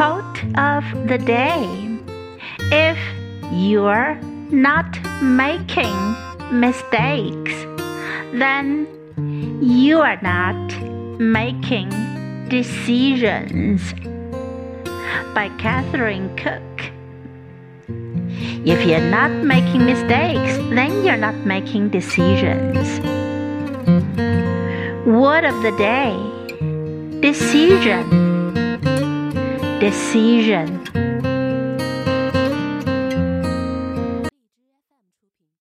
Quote of the day If you're not making mistakes, then you are not making decisions. By Catherine Cook. If you're not making mistakes, then you're not making decisions. Word of the day Decision. Decision.